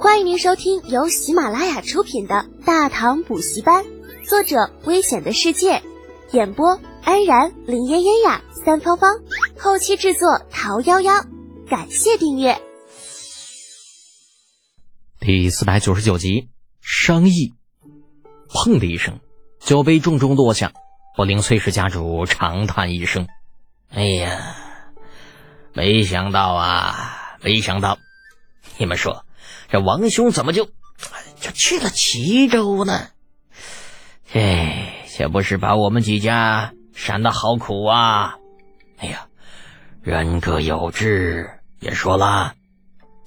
欢迎您收听由喜马拉雅出品的《大唐补习班》，作者：危险的世界，演播：安然、林嫣嫣呀、三芳芳，后期制作：桃夭夭。感谢订阅。第四百九十九集，商议。砰的一声，酒杯重重落下，柏林崔氏家主长叹一声：“哎呀，没想到啊，没想到！你们说，这王兄怎么就就去了齐州呢？哎，这不是把我们几家闪得好苦啊！哎呀，人各有志。别说了。”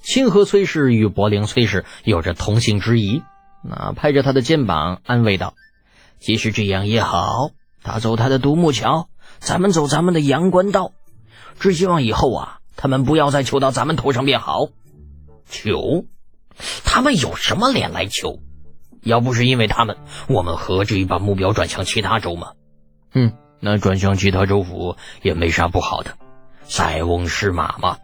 清河崔氏与柏林崔氏有着同姓之谊，那拍着他的肩膀安慰道：“其实这样也好，他走他的独木桥，咱们走咱们的阳关道。只希望以后啊，他们不要再求到咱们头上便好。求？他们有什么脸来求？要不是因为他们，我们何至于把目标转向其他州吗？嗯，那转向其他州府也没啥不好的，塞翁失马嘛。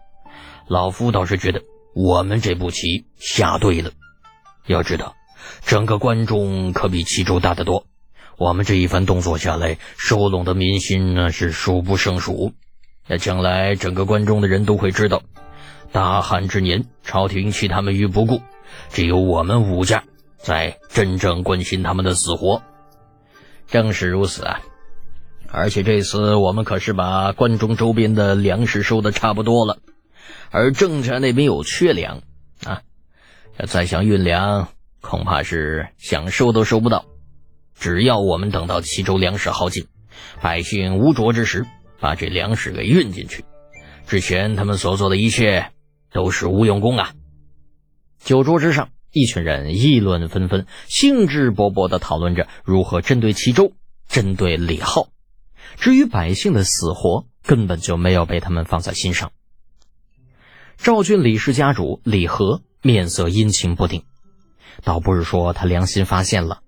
老夫倒是觉得。”我们这步棋下对了。要知道，整个关中可比齐州大得多。我们这一番动作下来，收拢的民心那是数不胜数。那将来整个关中的人都会知道，大旱之年，朝廷弃他们于不顾，只有我们武家在真正关心他们的死活。正是如此啊！而且这次我们可是把关中周边的粮食收的差不多了。而郑家那边有缺粮啊，再想运粮，恐怕是想收都收不到。只要我们等到齐州粮食耗尽，百姓无着之时，把这粮食给运进去，之前他们所做的一切都是无用功啊！酒桌之上，一群人议论纷纷，兴致勃勃地讨论着如何针对齐州，针对李浩。至于百姓的死活，根本就没有被他们放在心上。赵郡李氏家主李和面色阴晴不定，倒不是说他良心发现了，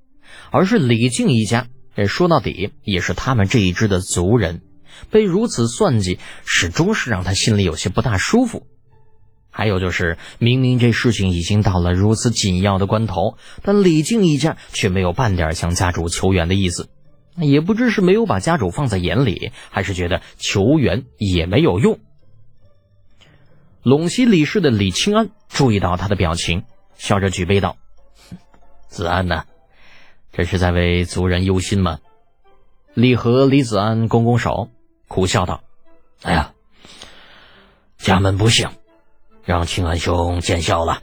而是李靖一家，说到底也是他们这一支的族人，被如此算计，始终是让他心里有些不大舒服。还有就是，明明这事情已经到了如此紧要的关头，但李靖一家却没有半点向家主求援的意思，也不知是没有把家主放在眼里，还是觉得求援也没有用。陇西李氏的李清安注意到他的表情，笑着举杯道：“子安呐，这是在为族人忧心吗？”李和李子安拱拱手，苦笑道：“哎呀，家门不幸，让清安兄见笑了。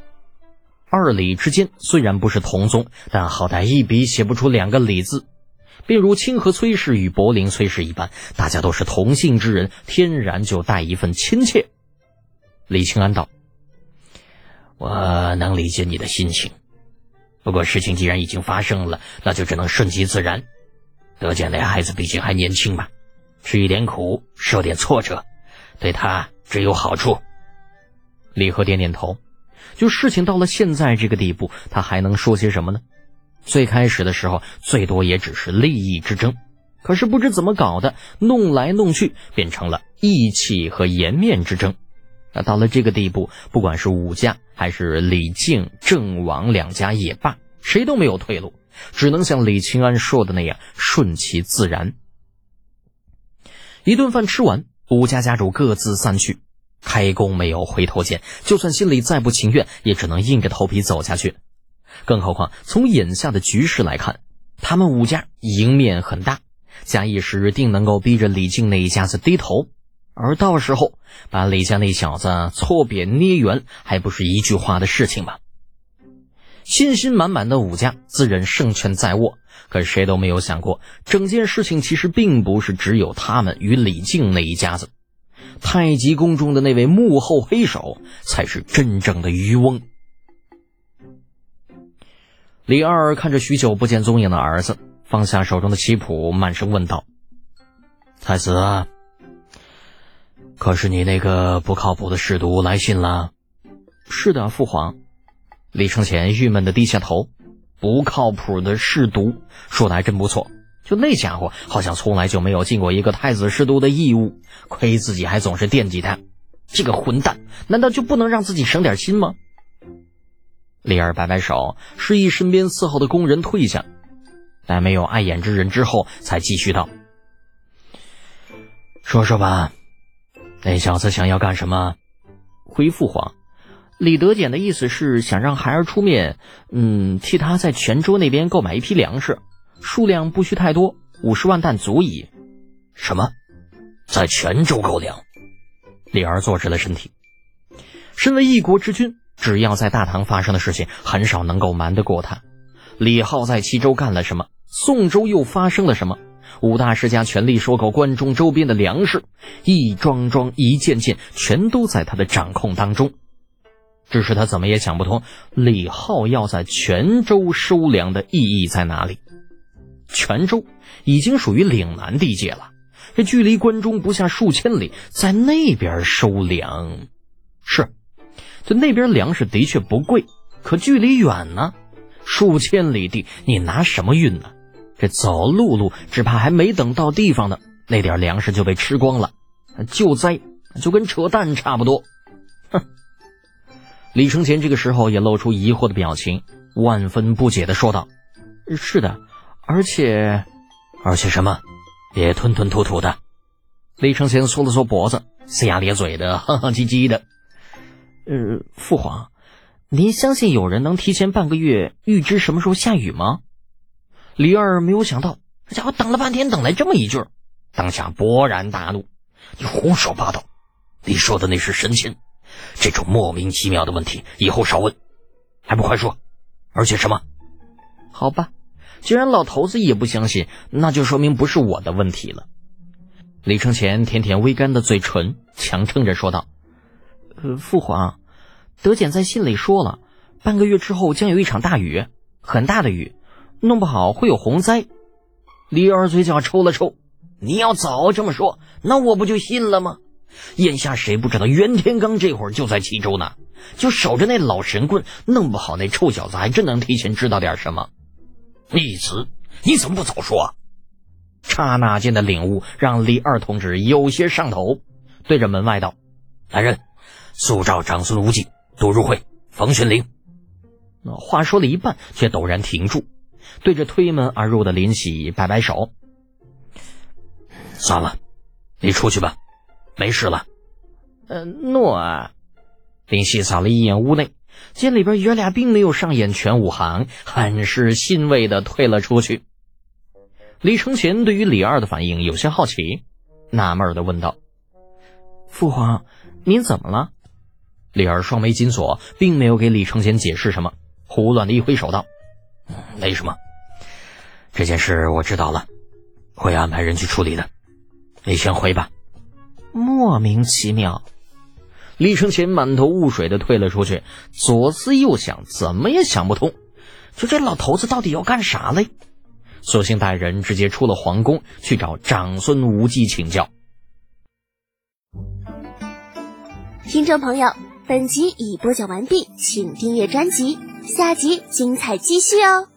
二李之间虽然不是同宗，但好歹一笔写不出两个李字，便如清河崔氏与柏林崔氏一般，大家都是同姓之人，天然就带一份亲切。”李清安道：“我能理解你的心情，不过事情既然已经发生了，那就只能顺其自然。得见那孩子毕竟还年轻嘛，吃一点苦，受点挫折，对他只有好处。”李和点点头。就事情到了现在这个地步，他还能说些什么呢？最开始的时候，最多也只是利益之争，可是不知怎么搞的，弄来弄去，变成了义气和颜面之争。那到了这个地步，不管是武家还是李靖、郑王两家也罢，谁都没有退路，只能像李清安说的那样顺其自然。一顿饭吃完，武家家主各自散去，开弓没有回头箭，就算心里再不情愿，也只能硬着头皮走下去。更何况从眼下的局势来看，他们武家赢面很大，假一时定能够逼着李靖那一家子低头。而到时候把李家那小子搓扁捏圆，还不是一句话的事情吗？信心满满的武家自认胜券在握，可谁都没有想过，整件事情其实并不是只有他们与李靖那一家子，太极宫中的那位幕后黑手才是真正的渔翁。李二看着许久不见踪影的儿子，放下手中的棋谱，慢声问道：“太子。”可是你那个不靠谱的侍读来信了？是的，父皇。李承前郁闷的低下头。不靠谱的侍读，说的还真不错。就那家伙，好像从来就没有尽过一个太子侍读的义务，亏自己还总是惦记他。这个混蛋，难道就不能让自己省点心吗？李二摆摆手，示意身边伺候的工人退下，待没有碍眼之人之后，才继续道：“说说吧，那小子想要干什么？”回父皇，李德简的意思是想让孩儿出面，嗯，替他在泉州那边购买一批粮食，数量不需太多，五十万担足矣。什么？在泉州购粮？李二坐直了身体。身为一国之君。只要在大唐发生的事情，很少能够瞒得过他。李浩在齐州干了什么？宋州又发生了什么？五大世家全力收购关中周边的粮食，一桩桩、一件件，全都在他的掌控当中。只是他怎么也想不通，李浩要在泉州收粮的意义在哪里？泉州已经属于岭南地界了，这距离关中不下数千里，在那边收粮，是。就那边粮食的确不贵，可距离远呢，数千里地，你拿什么运呢？这走陆路，只怕还没等到地方呢，那点粮食就被吃光了，救灾就跟扯淡差不多。哼！李承前这个时候也露出疑惑的表情，万分不解的说道：“是的，而且，而且什么？别吞吞吐吐的。”李承前缩了缩脖子，龇牙咧嘴的，哼哼唧唧的。呃，父皇，您相信有人能提前半个月预知什么时候下雨吗？李二没有想到，这家伙等了半天，等来这么一句，当下勃然大怒：“你胡说八道！你说的那是神仙，这种莫名其妙的问题以后少问，还不快说！而且什么？好吧，既然老头子也不相信，那就说明不是我的问题了。”李承前舔舔微干的嘴唇，强撑着说道。呃，父皇，德简在信里说了，半个月之后将有一场大雨，很大的雨，弄不好会有洪灾。李二嘴角抽了抽，你要早这么说，那我不就信了吗？眼下谁不知道袁天罡这会儿就在齐州呢，就守着那老神棍，弄不好那臭小子还真能提前知道点什么。逆子，你怎么不早说？刹那间的领悟让李二同志有些上头，对着门外道：“来人！”速召长孙无忌、杜如晦、冯玄龄。那话说了一半，却陡然停住，对着推门而入的林喜摆摆手：“算了，你出去吧，没事了。”“呃，诺。”林喜扫了一眼屋内，见里边爷俩并没有上演全武行，很是欣慰的退了出去。李承乾对于李二的反应有些好奇，纳闷的问道：“父皇，您怎么了？”李二双眉紧锁，并没有给李承乾解释什么，胡乱的一挥手道：“没什么，这件事我知道了，会安排人去处理的。你先回吧。”莫名其妙，李承前满头雾水的退了出去，左思右想，怎么也想不通，就这老头子到底要干啥嘞？索性带人直接出了皇宫，去找长孙无忌请教。听众朋友。本集已播讲完毕，请订阅专辑，下集精彩继续哦。